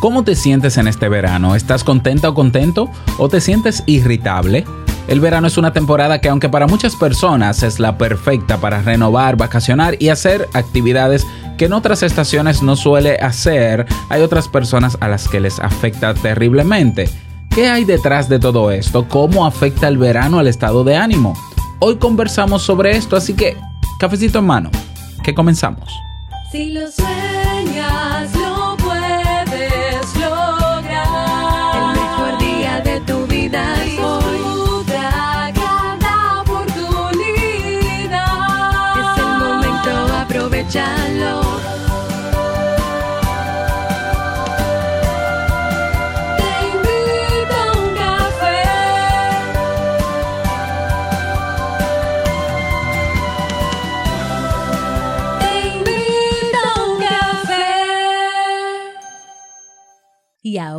¿Cómo te sientes en este verano? ¿Estás contenta o contento? ¿O te sientes irritable? El verano es una temporada que aunque para muchas personas es la perfecta para renovar, vacacionar y hacer actividades que en otras estaciones no suele hacer, hay otras personas a las que les afecta terriblemente. ¿Qué hay detrás de todo esto? ¿Cómo afecta el verano al estado de ánimo? Hoy conversamos sobre esto, así que cafecito en mano, que comenzamos. Si lo sueñas,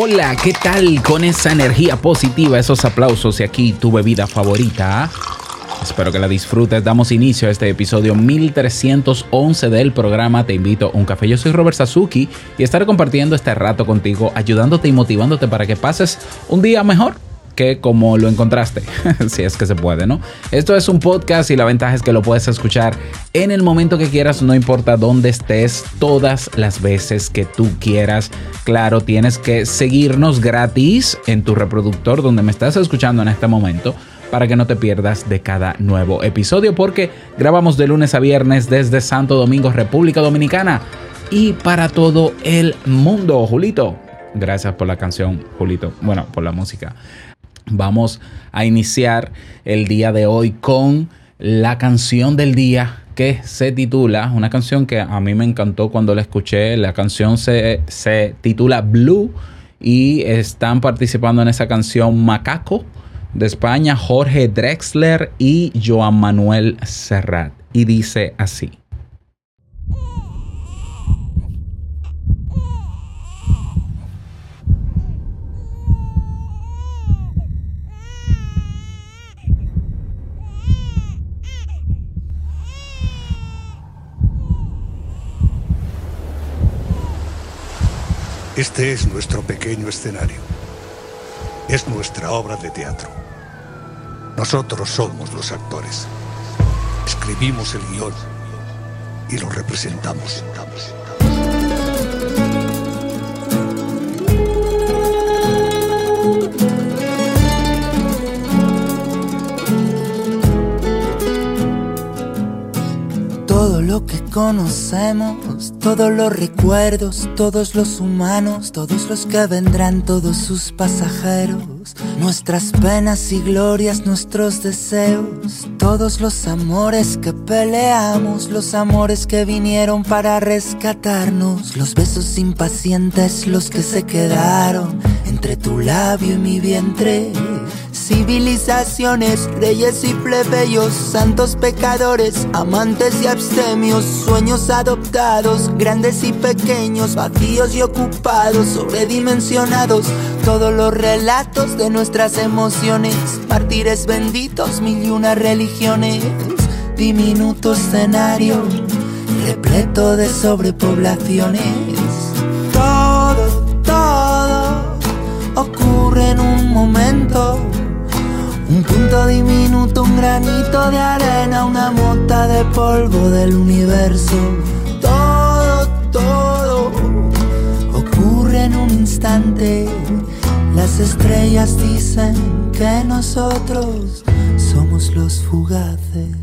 Hola, ¿qué tal con esa energía positiva, esos aplausos y aquí tu bebida favorita? Espero que la disfrutes. Damos inicio a este episodio 1311 del programa Te invito a un café. Yo soy Robert Sasuki y estaré compartiendo este rato contigo, ayudándote y motivándote para que pases un día mejor que como lo encontraste, si es que se puede, ¿no? Esto es un podcast y la ventaja es que lo puedes escuchar en el momento que quieras, no importa dónde estés, todas las veces que tú quieras. Claro, tienes que seguirnos gratis en tu reproductor donde me estás escuchando en este momento para que no te pierdas de cada nuevo episodio porque grabamos de lunes a viernes desde Santo Domingo, República Dominicana y para todo el mundo. Julito, gracias por la canción, Julito. Bueno, por la música. Vamos a iniciar el día de hoy con la canción del día que se titula, una canción que a mí me encantó cuando la escuché, la canción se, titula Blue y están participando en esa canción Macaco de España, Jorge Drexler y Joan Manuel Serrat. Y dice así. Este es nuestro pequeño escenario. Es nuestra obra de teatro. Nosotros somos los actores. Escribimos el guion y lo representamos. Que conocemos, todos los recuerdos, todos los humanos, todos los que vendrán, todos sus pasajeros, nuestras penas y glorias, nuestros deseos, todos los amores que peleamos, los amores que vinieron para rescatarnos, los besos impacientes, los que se quedaron entre tu labio y mi vientre Civilizaciones, reyes y plebeyos, santos pecadores, amantes y abstemios, sueños adoptados, grandes y pequeños, vacíos y ocupados, sobredimensionados, todos los relatos de nuestras emociones, mártires benditos, mil y una religiones, diminuto escenario, repleto de sobrepoblaciones. Todo, todo ocurre en un momento un punto diminuto, un granito de arena, una mota de polvo del universo. Todo, todo ocurre en un instante. Las estrellas dicen que nosotros somos los fugaces.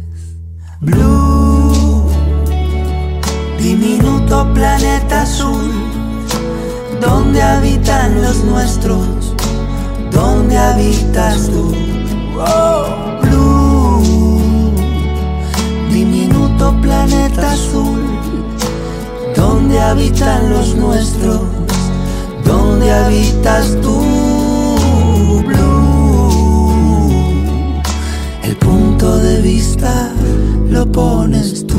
Blue, diminuto planeta azul, donde habitan los nuestros, donde habitas tú oh, blue, diminuto planeta azul, donde habitan los nuestros, donde habitas tú, blue, el punto de vista lo pones tú.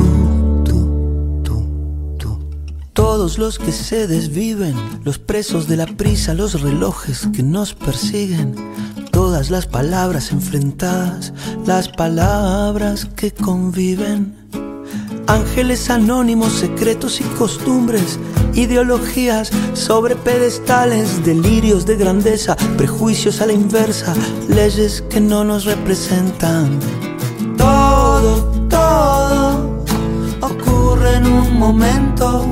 Todos los que se desviven, los presos de la prisa, los relojes que nos persiguen, Todas las palabras enfrentadas, las palabras que conviven. Ángeles anónimos, secretos y costumbres, ideologías sobre pedestales, delirios de grandeza, prejuicios a la inversa, leyes que no nos representan. Todo, todo ocurre en un momento.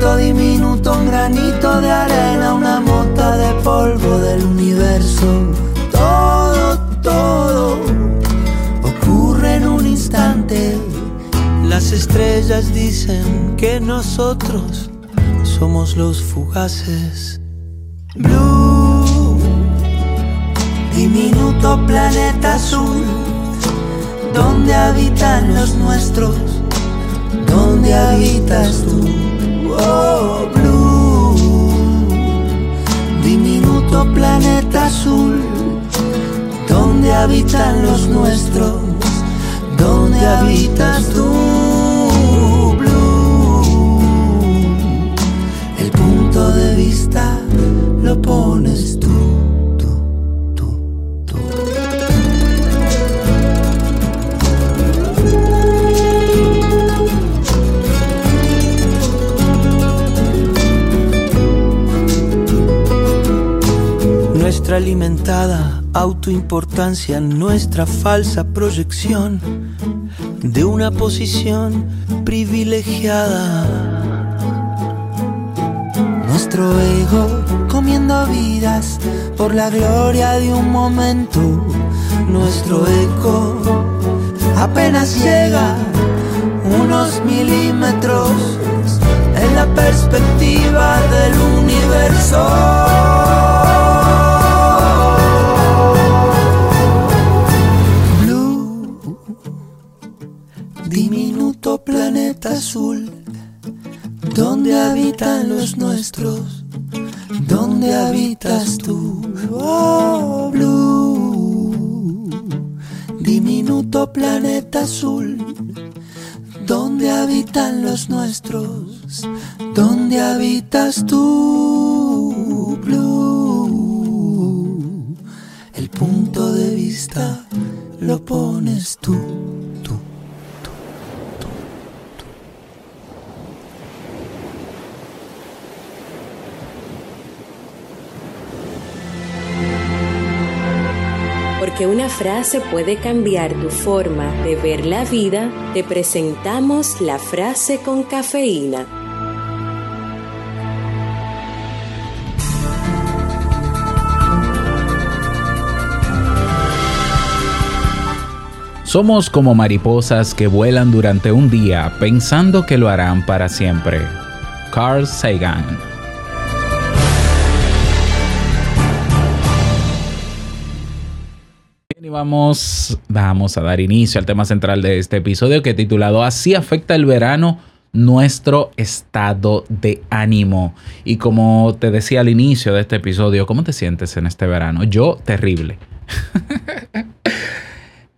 Diminuto, un granito de arena, una mota de polvo del universo. Todo, todo ocurre en un instante. Las estrellas dicen que nosotros somos los fugaces. Blue, diminuto planeta azul, donde habitan los nuestros, donde habitas tú. Oh, Blue, diminuto planeta azul, donde habitan los nuestros, donde habitas tú. Blue, el punto de vista Nuestra alimentada autoimportancia, nuestra falsa proyección de una posición privilegiada. Nuestro ego comiendo vidas por la gloria de un momento. Nuestro eco apenas llega unos milímetros en la perspectiva del universo. Planeta azul, donde habitan los nuestros, donde habitas tú. Oh, Blue, diminuto planeta azul, donde habitan los nuestros, donde habitas tú. Blue, el punto de vista lo pones tú, Porque una frase puede cambiar tu forma de ver la vida, te presentamos la frase con cafeína. Somos como mariposas que vuelan durante un día pensando que lo harán para siempre. Carl Sagan. Vamos, vamos a dar inicio al tema central de este episodio que he titulado Así afecta el verano nuestro estado de ánimo. Y como te decía al inicio de este episodio, ¿cómo te sientes en este verano? Yo, terrible.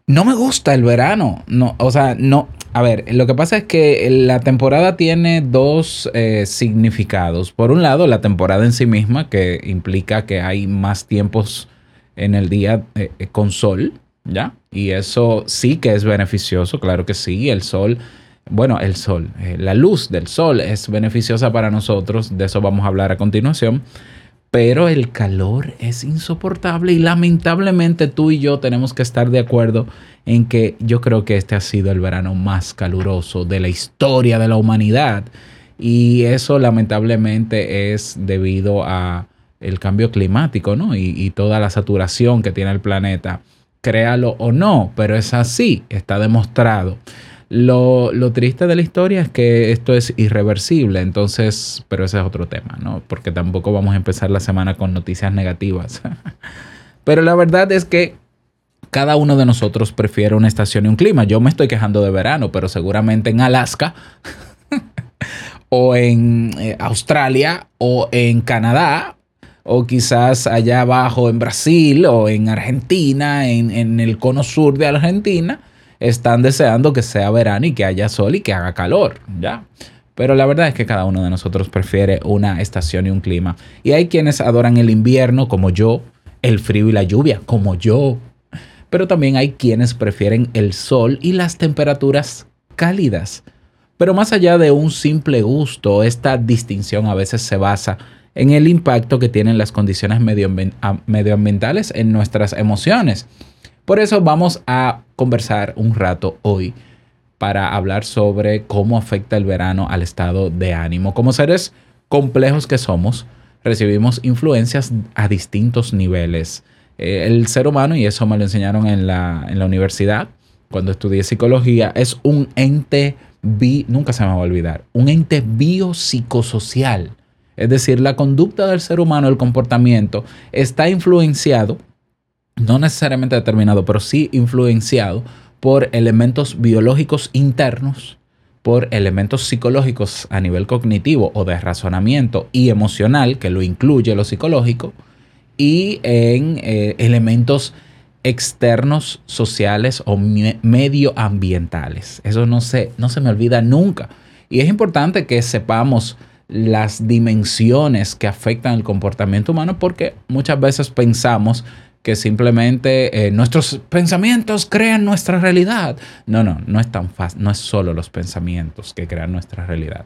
No me gusta el verano. No, o sea, no. A ver, lo que pasa es que la temporada tiene dos eh, significados. Por un lado, la temporada en sí misma, que implica que hay más tiempos en el día eh, con sol, ¿ya? Y eso sí que es beneficioso, claro que sí. El sol, bueno, el sol, eh, la luz del sol es beneficiosa para nosotros. De eso vamos a hablar a continuación pero el calor es insoportable y lamentablemente tú y yo tenemos que estar de acuerdo en que yo creo que este ha sido el verano más caluroso de la historia de la humanidad y eso lamentablemente es debido a el cambio climático, ¿no? Y, toda la saturación que tiene el planeta. Créalo o no, pero es así, está demostrado. Lo, lo, triste de la historia es que esto es irreversible, entonces, pero ese es otro tema, ¿no? Porque tampoco vamos a empezar la semana con noticias negativas. pero la verdad es que cada uno de nosotros prefiere una estación y un clima. Yo me estoy quejando de verano, pero seguramente en Alaska o en eh, Australia o en Canadá o quizás allá abajo en Brasil o en Argentina, en, en el cono sur de Argentina están deseando que sea verano y que haya sol y que haga calor, ¿ya? pero la verdad es que cada uno de nosotros prefiere una estación y un clima. Y hay quienes adoran el invierno como yo, el frío y la lluvia como yo, pero también hay quienes prefieren el sol y las temperaturas cálidas. Pero más allá de un simple gusto, esta distinción a veces se basa en el impacto que tienen las condiciones medioambientales en nuestras emociones. Por eso vamos a conversar un rato hoy para hablar sobre cómo afecta el verano al estado de ánimo. Como seres complejos que somos, recibimos influencias a distintos niveles. Eh, el ser humano, y eso me lo enseñaron en la, en la universidad, cuando estudié psicología, es un ente, bi, nunca se me va a olvidar, un ente biopsicosocial. Es decir, la conducta del ser humano, el comportamiento, está influenciado, no necesariamente determinado, pero sí influenciado por elementos biológicos internos, por elementos psicológicos a nivel cognitivo o de razonamiento y emocional, que lo incluye lo psicológico, y en eh, elementos externos, sociales o medioambientales. Eso no se, no se me olvida nunca. Y es importante que sepamos las dimensiones que afectan el comportamiento humano porque muchas veces pensamos que simplemente eh, nuestros pensamientos crean nuestra realidad. No, no, no es tan fácil, no es solo los pensamientos que crean nuestra realidad.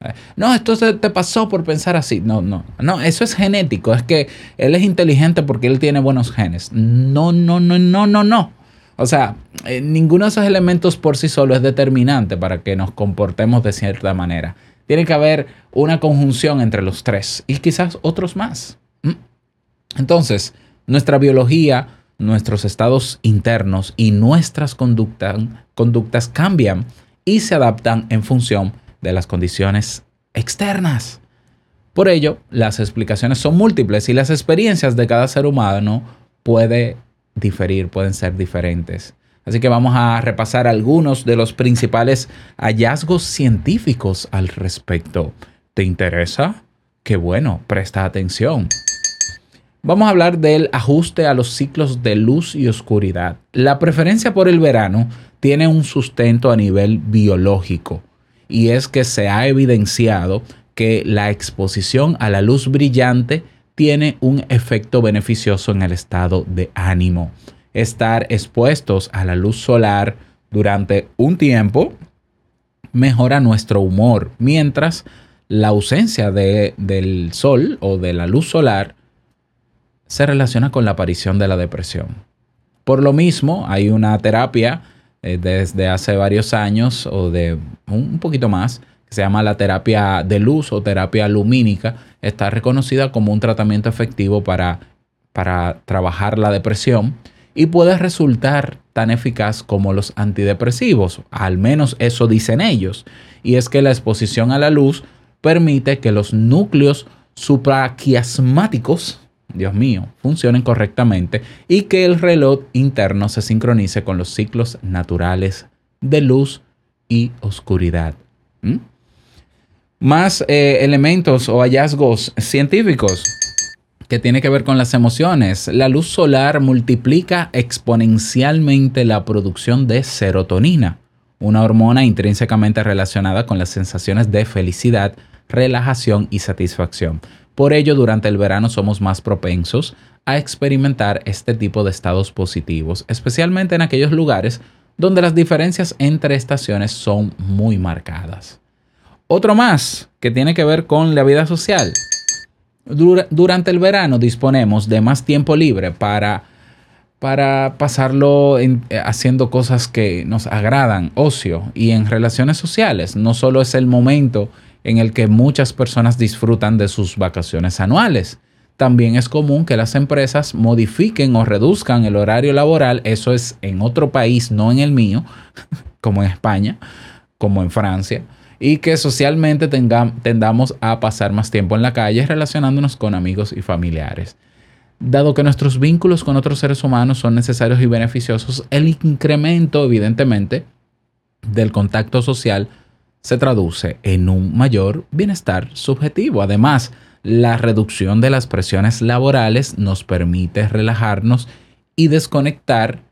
Eh, no, esto te pasó por pensar así. No, no, no, eso es genético. Es que él es inteligente porque él tiene buenos genes. No, no, no, no, no, no. O sea, eh, ninguno de esos elementos por sí solo es determinante para que nos comportemos de cierta manera. Tiene que haber una conjunción entre los tres y quizás otros más. ¿Mm? Entonces, nuestra biología, nuestros estados internos y nuestras conductas cambian y se adaptan en función de las condiciones externas. Por ello, las explicaciones son múltiples y las experiencias de cada ser humano puede diferir, pueden ser diferentes. Así que vamos a repasar algunos de los principales hallazgos científicos al respecto. ¿Te interesa? Qué bueno, presta atención. Vamos a hablar del ajuste a los ciclos de luz y oscuridad. La preferencia por el verano tiene un sustento a nivel biológico y es que se ha evidenciado que la exposición a la luz brillante tiene un efecto beneficioso en el estado de ánimo. Estar expuestos a la luz solar durante un tiempo mejora nuestro humor, mientras la ausencia de, del sol o de la luz solar se relaciona con la aparición de la depresión. Por lo mismo, hay una terapia eh, desde hace varios años o de un poquito más que se llama la terapia de luz o terapia lumínica. Está reconocida como un tratamiento efectivo para, para trabajar la depresión y puede resultar tan eficaz como los antidepresivos. Al menos eso dicen ellos. Y es que la exposición a la luz permite que los núcleos supraquiasmáticos Dios mío, funcionen correctamente y que el reloj interno se sincronice con los ciclos naturales de luz y oscuridad. ¿Mm? Más eh, elementos o hallazgos científicos que tiene que ver con las emociones. La luz solar multiplica exponencialmente la producción de serotonina, una hormona intrínsecamente relacionada con las sensaciones de felicidad, relajación y satisfacción. Por ello, durante el verano somos más propensos a experimentar este tipo de estados positivos, especialmente en aquellos lugares donde las diferencias entre estaciones son muy marcadas. Otro más que tiene que ver con la vida social. Durante el verano disponemos de más tiempo libre para, para pasarlo haciendo cosas que nos agradan, ocio y en relaciones sociales. No solo es el momento en el que muchas personas disfrutan de sus vacaciones anuales. También es común que las empresas modifiquen o reduzcan el horario laboral, eso es en otro país, no en el mío, como en España, como en Francia, y que socialmente tendamos a pasar más tiempo en la calle relacionándonos con amigos y familiares. Dado que nuestros vínculos con otros seres humanos son necesarios y beneficiosos, el incremento, evidentemente, del contacto social se traduce en un mayor bienestar subjetivo. Además, la reducción de las presiones laborales nos permite relajarnos y desconectar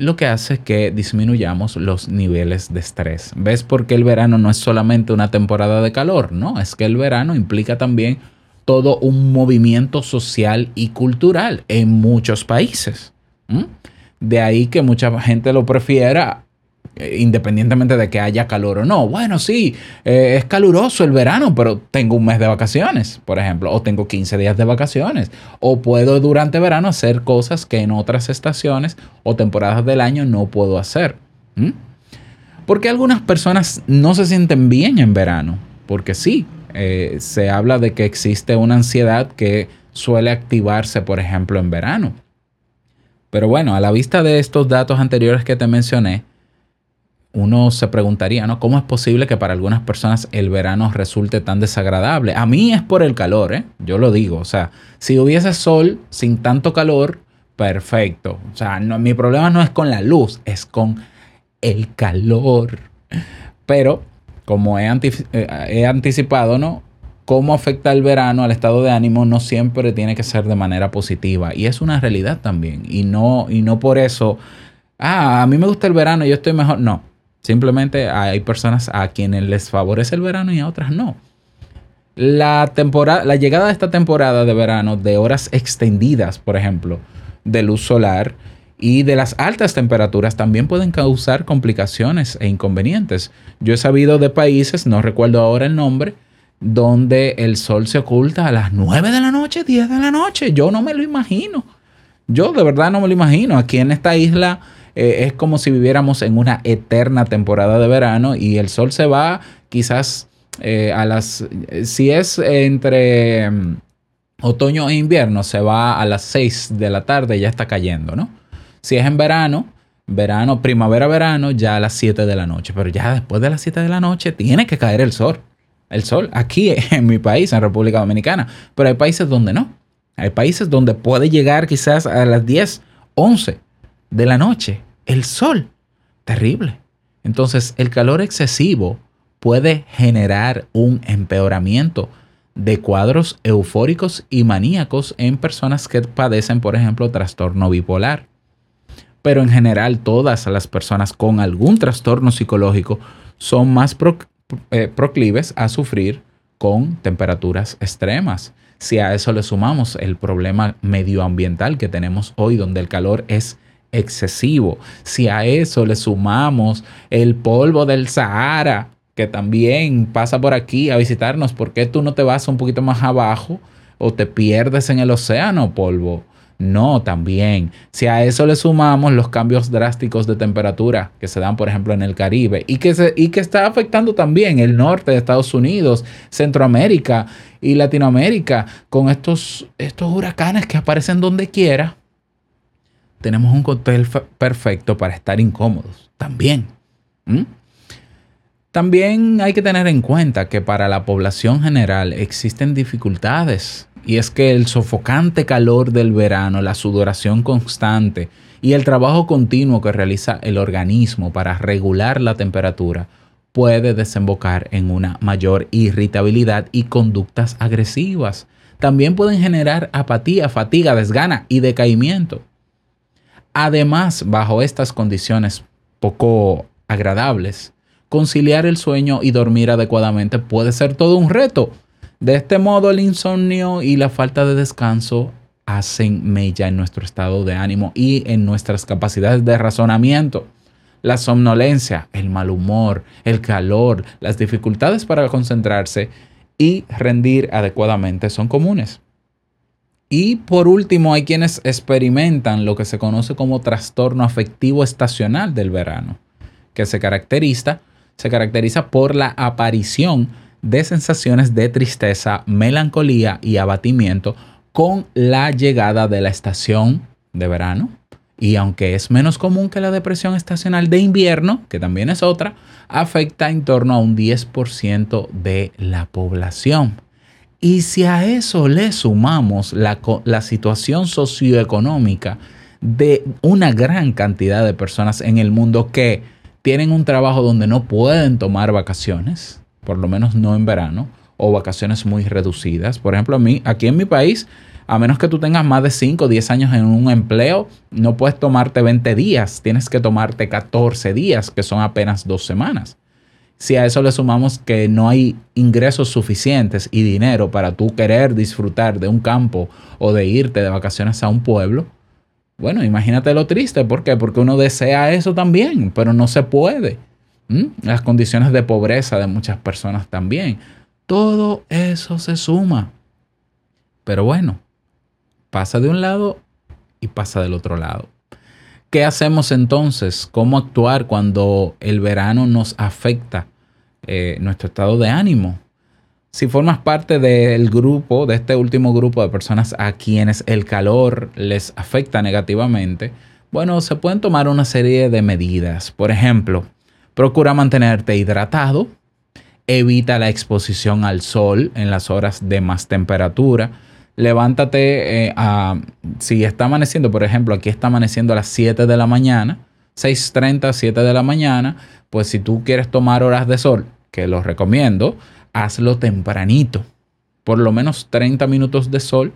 lo que hace es que disminuyamos los niveles de estrés. ¿Ves por qué el verano no es solamente una temporada de calor? No, es que el verano implica también todo un movimiento social y cultural en muchos países. De ahí que mucha gente lo prefiera independientemente de que haya calor o no. Bueno, sí, eh, es caluroso el verano, pero tengo un mes de vacaciones, por ejemplo, o tengo 15 días de vacaciones, o puedo durante verano hacer cosas que en otras estaciones o temporadas del año no puedo hacer. Porque algunas personas no se sienten bien en verano, porque sí, eh, se habla de que existe una ansiedad que suele activarse, por ejemplo, en verano. Pero bueno, a la vista de estos datos anteriores que te mencioné, uno se preguntaría, ¿no? ¿Cómo es posible que para algunas personas el verano resulte tan desagradable? A mí es por el calor, ¿eh? Yo lo digo, o sea, si hubiese sol sin tanto calor, perfecto. O sea, no, mi problema no es con la luz, es con el calor. Pero, como he, eh, anticipado, ¿no? Cómo afecta el verano al estado de ánimo no siempre tiene que ser de manera positiva. Y es una realidad también. Y no, y no por eso, ah, a mí me gusta el verano, yo estoy mejor. No, Simplemente hay personas a quienes les favorece el verano y a otras no. La, temporada, la llegada de esta temporada de verano de horas extendidas, por ejemplo, de luz solar y de las altas temperaturas también pueden causar complicaciones e inconvenientes. Yo he sabido de países, no recuerdo ahora el nombre, donde el sol se oculta a las 9 de la noche, 10 de la noche. Yo no me lo imagino. Yo de verdad no me lo imagino. Aquí en esta isla eh, es como si viviéramos en una eterna temporada de verano y el sol se va quizás eh, a las, si es entre mm, otoño e invierno, se va a las 6 de la tarde ya está cayendo, ¿no? Si es en verano, verano, primavera, verano, ya a las 7 de la noche, pero ya después de las 7 de la noche tiene que caer el sol. El sol, aquí en mi país, en República Dominicana, pero hay países donde no. Hay países donde puede llegar quizás a las 10, 11 de la noche, el sol. Terrible. Entonces, el calor excesivo puede generar un empeoramiento de cuadros eufóricos y maníacos en personas que padecen, por ejemplo, trastorno bipolar. Pero en general, todas las personas con algún trastorno psicológico son más eh, proclives a sufrir con temperaturas extremas. Si a eso le sumamos el problema medioambiental que tenemos hoy, donde el calor es excesivo. Si a eso le sumamos el polvo del Sahara, que también pasa por aquí a visitarnos, ¿por qué tú no te vas un poquito más abajo o te pierdes en el océano, polvo? No, también. Si a eso le sumamos los cambios drásticos de temperatura que se dan, por ejemplo, en el Caribe y que, se, y que está afectando también el norte de Estados Unidos, Centroamérica y Latinoamérica con estos, estos huracanes que aparecen donde quiera, tenemos un cóctel perfecto para estar incómodos también. También hay que tener en cuenta que para la población general existen dificultades y es que el sofocante calor del verano, la sudoración constante y el trabajo continuo que realiza el organismo para regular la temperatura puede desembocar en una mayor irritabilidad y conductas agresivas. También pueden generar apatía, fatiga, desgana y decaimiento. Además, bajo estas condiciones poco agradables, conciliar el sueño y dormir adecuadamente puede ser todo un reto. De este modo, el insomnio y la falta de descanso hacen mella en nuestro estado de ánimo y en nuestras capacidades de razonamiento. La somnolencia, el mal humor, el calor, las dificultades para concentrarse y rendir adecuadamente son comunes. Y por último, hay quienes experimentan lo que se conoce como trastorno afectivo estacional del verano, que se caracteriza, se caracteriza por la aparición de sensaciones de tristeza, melancolía y abatimiento con la llegada de la estación de verano. Y aunque es menos común que la depresión estacional de invierno, que también es otra, afecta en torno a un 10% de la población. Y si a eso le sumamos la, situación socioeconómica de una gran cantidad de personas en el mundo que tienen un trabajo donde no pueden tomar vacaciones, por lo menos no en verano, o vacaciones muy reducidas. Por ejemplo, a mí, aquí en mi país A menos que tú tengas más de 5 o 10 años en un empleo, no puedes tomarte 20 días, tienes que tomarte 14 días, que son apenas dos semanas. Si a eso le sumamos que no hay ingresos suficientes y dinero para tú querer disfrutar de un campo o de irte de vacaciones a un pueblo, bueno, imagínate lo triste. ¿Por qué? Porque uno desea eso también, pero no se puede. Las condiciones de pobreza de muchas personas también. Todo eso se suma. Pero bueno, pasa de un lado y pasa del otro lado. ¿Qué hacemos entonces? ¿Cómo actuar cuando el verano nos afecta eh, nuestro estado de ánimo? Si formas parte del grupo, de este último grupo de personas a quienes el calor les afecta negativamente, bueno, se pueden tomar una serie de medidas. Por ejemplo, procura mantenerte hidratado, evita la exposición al sol en las horas de más temperatura, levántate eh, a, si está amaneciendo, por ejemplo, aquí está amaneciendo a las 7 de la mañana, 6.30, 7 de la mañana, pues si tú quieres tomar horas de sol, que los recomiendo, hazlo tempranito, por lo menos 30 minutos de sol,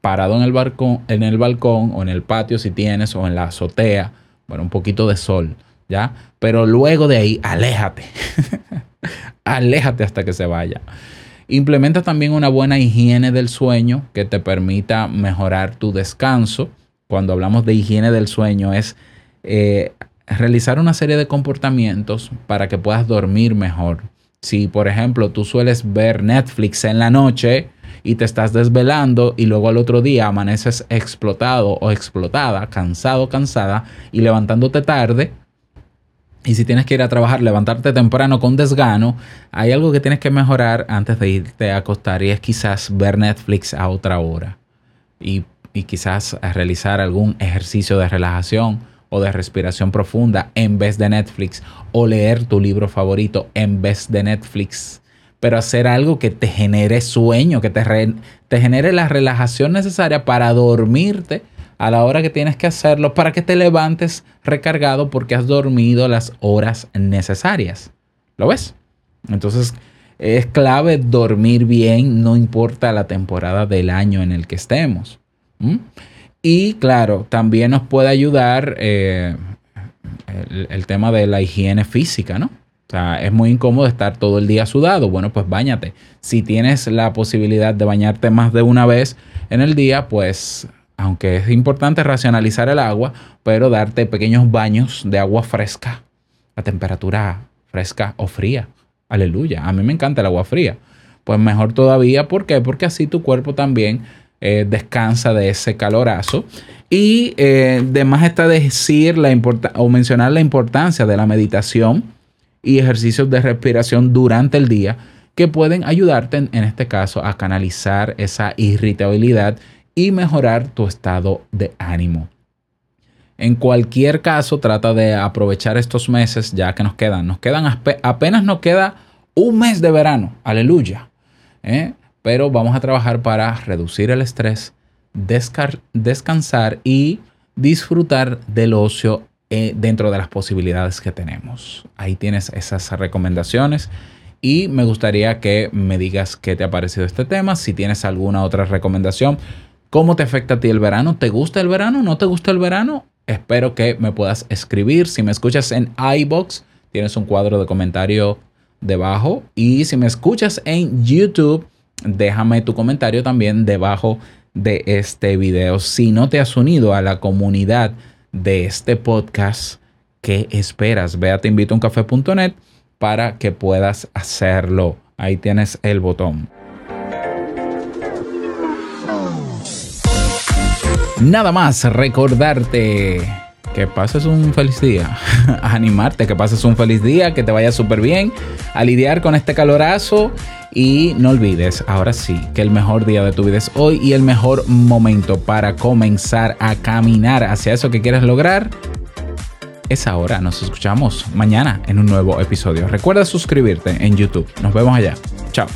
parado en el, balcón, en el balcón o en el patio si tienes o en la azotea, bueno, un poquito de sol, ¿ya? Pero luego de ahí, aléjate, aléjate hasta que se vaya. Implementa también una buena higiene del sueño que te permita mejorar tu descanso. Cuando hablamos de higiene del sueño es eh, realizar una serie de comportamientos para que puedas dormir mejor. Si, por ejemplo, tú sueles ver Netflix en la noche y te estás desvelando y luego al otro día amaneces explotado o explotada, cansado, cansada y levantándote tarde, y si tienes que ir a trabajar, levantarte temprano con desgano, hay algo que tienes que mejorar antes de irte a acostar y es quizás ver Netflix a otra hora y, quizás realizar algún ejercicio de relajación o de respiración profunda en vez de Netflix o leer tu libro favorito en vez de Netflix. Pero hacer algo que te genere sueño, que te genere la relajación necesaria para dormirte a la hora que tienes que hacerlo para que te levantes recargado porque has dormido las horas necesarias. ¿Lo ves? Entonces es clave dormir bien, no importa la temporada del año en el que estemos. Y claro, también nos puede ayudar eh, el, el, tema de la higiene física, ¿no? O sea, es muy incómodo estar todo el día sudado. Bueno, pues bañate. Si tienes la posibilidad de bañarte más de una vez en el día, pues aunque es importante racionalizar el agua, pero darte pequeños baños de agua fresca, a temperatura fresca o fría. Aleluya, a mí me encanta el agua fría. Pues mejor todavía, ¿por qué? Porque así tu cuerpo también eh, descansa de ese calorazo. Y eh, además está decir la o mencionar la importancia de la meditación y ejercicios de respiración durante el día que pueden ayudarte en este caso a canalizar esa irritabilidad y mejorar tu estado de ánimo. En cualquier caso, trata de aprovechar estos meses ya que nos quedan. Nos quedan apenas nos queda un mes de verano. Aleluya. ¿eh? Pero vamos a trabajar para reducir el estrés, descansar y disfrutar del ocio eh, dentro de las posibilidades que tenemos. Ahí tienes esas recomendaciones. Y me gustaría que me digas qué te ha parecido este tema. Si tienes alguna otra recomendación, ¿Cómo te afecta a ti el verano? ¿Te gusta el verano? ¿No te gusta el verano? Espero que me puedas escribir. Si me escuchas en iBox, tienes un cuadro de comentario debajo. Y si me escuchas en YouTube, déjame tu comentario también debajo de este video. Si no te has unido a la comunidad de este podcast, ¿qué esperas? Ve a teinvitouncafe.net para que puedas hacerlo. Ahí tienes el botón. Nada más recordarte que pases un feliz día, animarte, que pases un feliz día, que te vaya súper bien, a lidiar con este calorazo y no olvides, ahora sí, que el mejor día de tu vida es hoy y el mejor momento para comenzar a caminar hacia eso que quieres lograr es ahora. Nos escuchamos mañana en un nuevo episodio. Recuerda suscribirte en YouTube. Nos vemos allá. Chao.